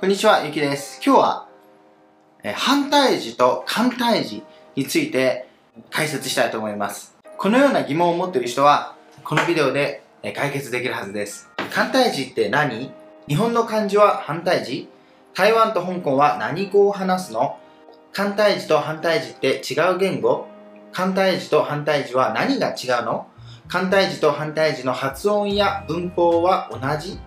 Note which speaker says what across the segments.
Speaker 1: こんにちは、ゆきです。今日は、え反対字と簡体字について解説したいと思います。このような疑問を持っている人は、このビデオで解決できるはずです。簡体字って何？日本の漢字は反対字台湾と香港は何語を話すの？簡体字と反対字って違う言語？簡体字と反対字は何が違うの？簡体字と反対字の発音や文法は同じ？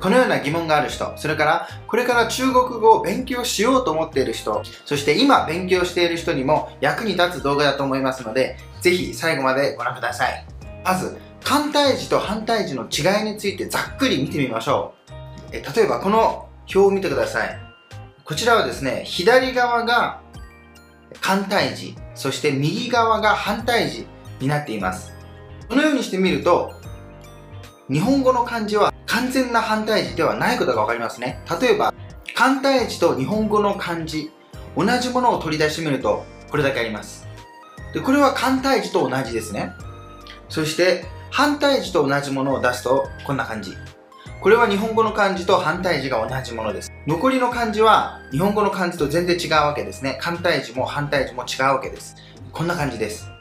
Speaker 1: このような疑問がある人、それからこれから中国語を勉強しようと思っている人、そして今勉強している人にも役に立つ動画だと思いますので、ぜひ最後までご覧ください。まず、簡体字と反対字の違いについてざっくり見てみましょう。え例えばこの表を見てください。こちらはですね、左側が簡体字、そして右側が反対字になっています。このようにしてみると、日本語の漢字は完全な反対字ではないことがわかりますね。例えば、簡体字と日本語の漢字、同じものを取り出してみると、これだけあります。で、これは簡体字と同じですね。そして、反対字と同じものを出すと、こんな感じ。これは日本語の漢字と反対字が同じものです。残りの漢字は日本語の漢字と全然違うわけですね。簡体字も反対字も違うわけです。こんな感じです。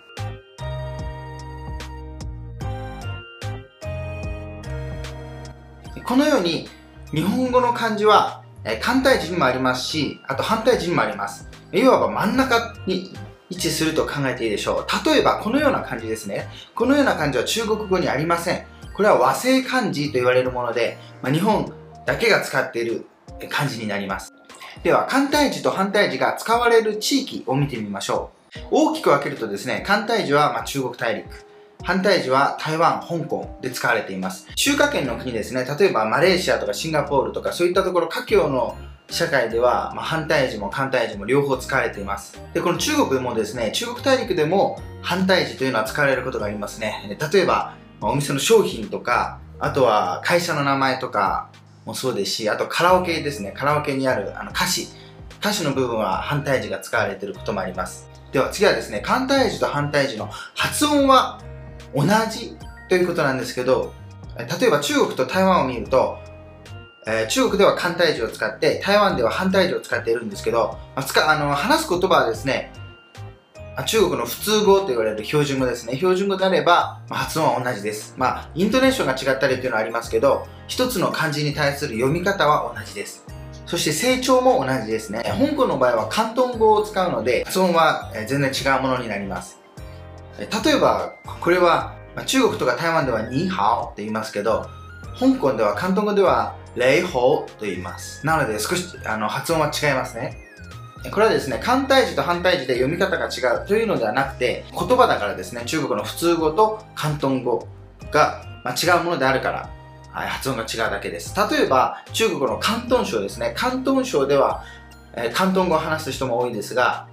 Speaker 1: このように日本語の漢字は、え簡体字にもありますし、あと反対字にもあります。いわば真ん中に位置すると考えていいでしょう。例えばこのような漢字ですね。このような漢字は中国語にありません。これは和製漢字と言われるもので、まあ、日本だけが使っている漢字になります。では、簡体字と反対字が使われる地域を見てみましょう。大きく分けるとですね、簡体字はま中国大陸。反対時は台湾、香港で使われています。中華圏の国ですね、例えばマレーシアとかシンガポールとかそういったところ、華僑の社会では、まあ、反対時も簡体字も両方使われています。で、この中国もですね、中国大陸でも反対字というのは使われることがありますね。例えば、お店の商品とか、あとは会社の名前とかもそうですし、あとカラオケですね、カラオケにあるあの歌詞、歌詞の部分は反対字が使われていることもあります。では次はですね、簡体字と反対字の発音は同じということなんですけど、例えば中国と台湾を見ると、えー、中国では簡体字を使って、台湾では反対字を使っているんですけど、まあ、使あの話す言葉はですね、中国の普通語と言われる標準語ですね。標準語であれば、まあ、発音は同じです。まあ、イントネーションが違ったりっていうのはありますけど、一つの漢字に対する読み方は同じです。そして成長も同じですね。香港の場合は広東語を使うので、発音は全然違うものになります。例えば、これは、中国とか台湾ではニーハオって言いますけど、香港では、広東語では、レイホーと言います。なので少しあの発音は違いますね。これはですね、簡体字と反対字で読み方が違うというのではなくて、言葉だからですね、中国の普通語と広東語が、まあ、違うものであるから、はい、発音が違うだけです。例えば、中国の広東省ですね。広東省では、えー、広東語を話す人も多いんですが、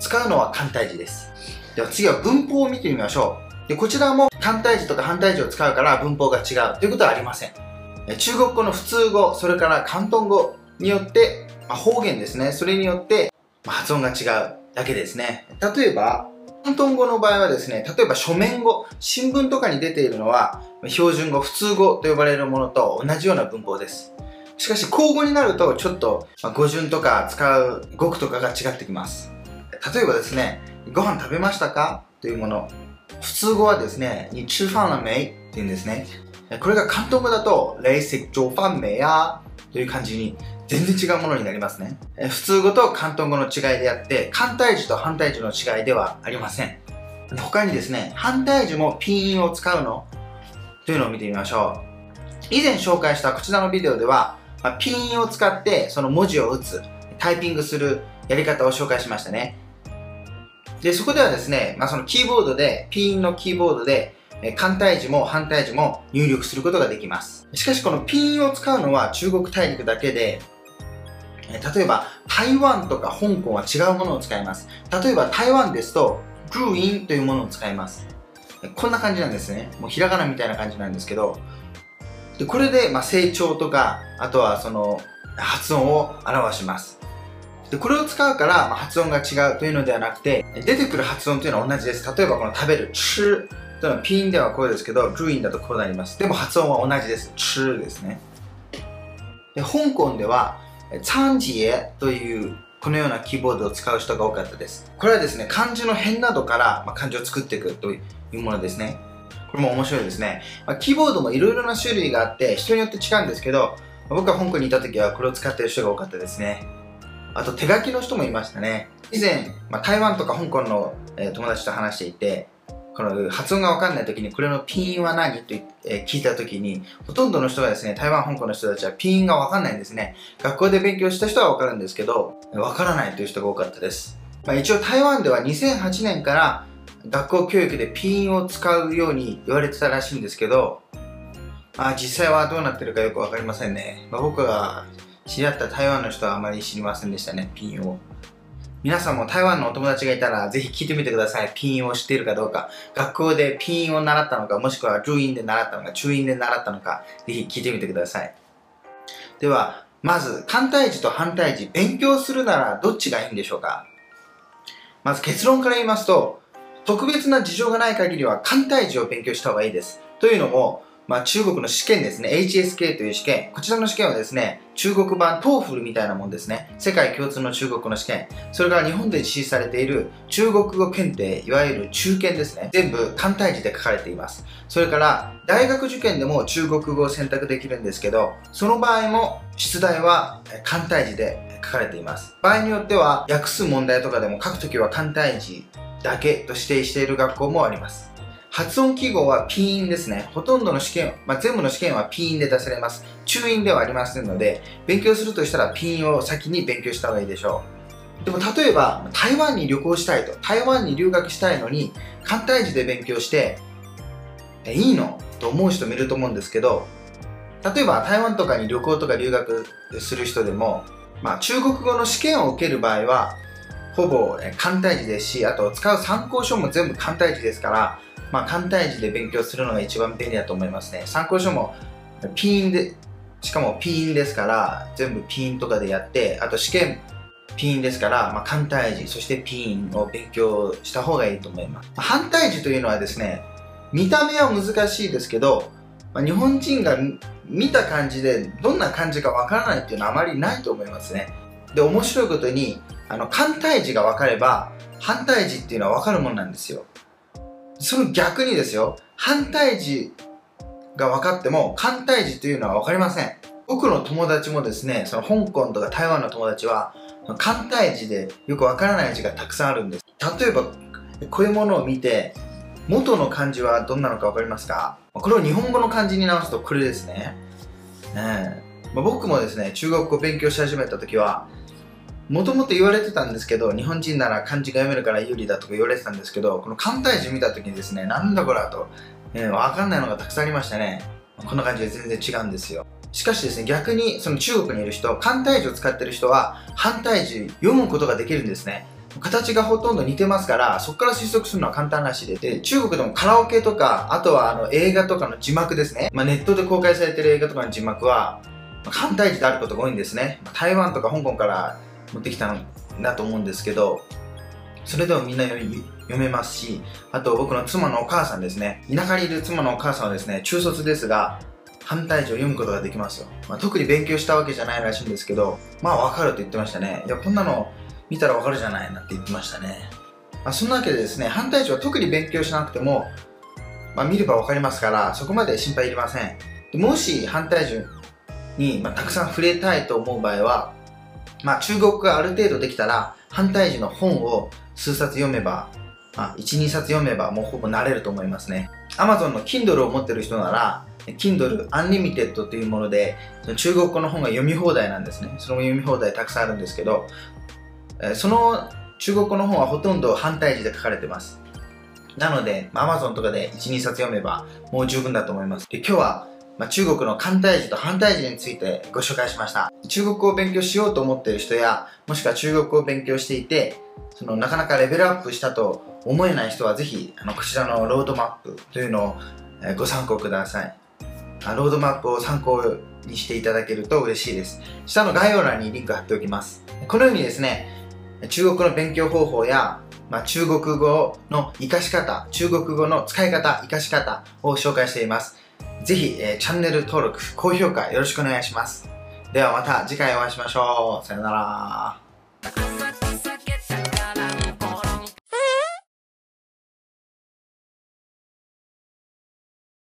Speaker 1: 使うのは簡体字です。では次は文法を見てみましょう。でこちらも単体字とか反対字を使うから文法が違うということはありません。中国語の普通語、それから広東語によって、まあ、方言ですね。それによって、まあ、発音が違うだけですね。例えば、広東語の場合はですね、例えば書面語、新聞とかに出ているのは、標準語、普通語と呼ばれるものと同じような文法です。しかし、口語になると、ちょっと、ま、語順とか使う語句とかが違ってきます。例えばですね、ご飯食べましたか？というもの。普通語はですね、你吃飯了没って言うんですね。これが広東語だと、レイ食上飯没やという感じに全然違うものになりますね。普通語と広東語の違いであって、簡体字と反対字の違いではありません。他にですね、反対字もピンインを使うの？というのを見てみましょう。以前紹介したこちらのビデオでは、まあ、ピンインを使ってその文字を打つ、タイピングするやり方を紹介しましたね。で、そこではですね、まあ、そのキーボードで、ピンのキーボードで、え簡体字も反対字も入力することができます。しかしこのピンを使うのは中国大陸だけで、え例えば台湾とか香港は違うものを使います。例えば台湾ですと、グーインというものを使います。こんな感じなんですね。もうひらがなみたいな感じなんですけど、でこれでま成長とか、あとはその発音を表します。で、これを使うから、ま発音が違うというのではなくて、出てくる発音というのは同じです。例えばこの食べる、吃というのはピンではこうですけど、ルインだとこうなります。でも発音は同じです。吃ですね。で、香港では、三次へというこのようなキーボードを使う人が多かったです。これはですね、漢字の辺などから、ま漢字を作っていくというものですね。これも面白いですね。ま、キーボードもいろいろな種類があって、人によって違うんですけど、僕は香港にいた時はこれを使ってる人が多かったですね。あと手書きの人もいましたね。以前、まあ、台湾とか香港の、えー、友達と話していて、この発音がわかんない時にこれのピンは何？と、えー、聞いた時に、ほとんどの人がですね、台湾、香港の人たちはピンがわかんないんですね。学校で勉強した人はわかるんですけど、わからないという人が多かったです。まあ、一応台湾では2008年から学校教育でピンを使うように言われてたらしいんですけど、まあ実際はどうなってるかよくわかりませんね。まあ、僕が知り合った台湾の人はあまり知りませんでしたね、ピンを。皆さんも台湾のお友達がいたらぜひ聞いてみてください。ピンを知っているかどうか。学校でピンを習ったのか、もしくはルインで習ったのか、中印で習ったのか、ぜひ聞いてみてください。では、まず、簡体字と反対字、勉強するならどっちがいいんでしょうか？まず結論から言いますと、特別な事情がない限りは簡体字を勉強した方がいいです。というのも、まあ、中国の試験ですね。HSK という試験。こちらの試験はですね、中国版 TOEFL みたいなもんですね。世界共通の中国の試験。それから日本で実施されている中国語検定、いわゆる中検ですね。全部簡体字で書かれています。それから、大学受験でも中国語を選択できるんですけど、その場合も出題は簡体字で書かれています。場合によっては、訳す問題とかでも書くときは簡体字だけと指定している学校もあります。発音記号はピーンですね。ほとんどの試験、まあ、全部の試験はピーンで出されます。中印ではありませんので、勉強するとしたらピーンを先に勉強した方がいいでしょう。でも例えば、台湾に旅行したいと、台湾に留学したいのに、簡体字で勉強して、え、いいの？と思う人もいると思うんですけど、例えば台湾とかに旅行とか留学する人でも、まあ、中国語の試験を受ける場合は、ほぼ簡体字ですし、あと使う参考書も全部簡体字ですから、まあ、簡体字で勉強するのが一番便利だと思いますね。参考書もピンで、しかもピンですから、全部ピンとかでやって、あと試験ピンですから、まあ、簡体字、そしてピンを勉強した方がいいと思います。反対字というのはですね、見た目は難しいですけど、まあ、日本人が見た感じでどんな感じかわからないっていうのはあまりないと思いますね。で、面白いことに、あの、簡体字がわかれば、反対字っていうのはわかるもんなんですよ。その逆にですよ、反対字が分かっても、簡体字というのは分かりません。僕の友達もですね、その香港とか台湾の友達は、簡体字でよく分からない字がたくさんあるんです。例えば、こういうものを見て、元の漢字はどんなのか分かりますか？これを日本語の漢字に直すとこれですね。ねまあ、僕もですね、中国語を勉強し始めた時は、もともと言われてたんですけど、日本人なら漢字が読めるから有利だとか言われてたんですけど、この簡体字見た時にですね、なんだこれはと、えー、わかんないのがたくさんありましたね。こんな感じで全然違うんですよ。しかしですね、逆にその中国にいる人、簡体字を使ってる人は、反対字読むことができるんですね。形がほとんど似てますから、そこから推測するのは簡単らしいで。で、中国でもカラオケとか、あとはあの映画とかの字幕ですね。まあ、ネットで公開されてる映画とかの字幕は、簡体字であることが多いんですね。台湾とか香港から持ってきたんだと思うんですけど、それでもみんな読めますし、あと僕の妻のお母さんですね。田舎にいる妻のお母さんはですね、中卒ですが、反対字を読むことができますよ。まあ、特に勉強したわけじゃないらしいんですけど、まあわかると言ってましたね。いや、こんなの見たらわかるじゃないなって言ってましたね。まあ、そんなわけでですね、反対字は特に勉強しなくても、まあ、見ればわかりますから、そこまで心配いりません。もし反対字に、まあ、たくさん触れたいと思う場合は、まあ、中国がある程度できたら、反対時の本を数冊読めば、まあ、1、2冊読めばもうほぼ慣れると思いますね。Amazon の Kindle を持ってる人なら、Kindle Unlimited というもので、中国語の本が読み放題なんですね。その読み放題たくさんあるんですけど、その中国語の本はほとんど反対字で書かれてます。なので、Amazon とかで1、2冊読めばもう十分だと思います。で今日はまあ、中国の簡体字と反対字についてご紹介しました。中国語を勉強しようと思っている人や、もしくは中国語を勉強していて、そのなかなかレベルアップしたと思えない人はぜひ、あの、こちらのロードマップというのをご参考ください。ロードマップを参考にしていただけると嬉しいです。下の概要欄にリンク貼っておきます。このようにですね、中国の勉強方法や、まあ、中国語の活かし方、中国語の使い方、活かし方を紹介しています。ぜひ、えー、チャンネル登録、高評価よろしくお願いします。ではまた次回お会いしましょう。さよなら。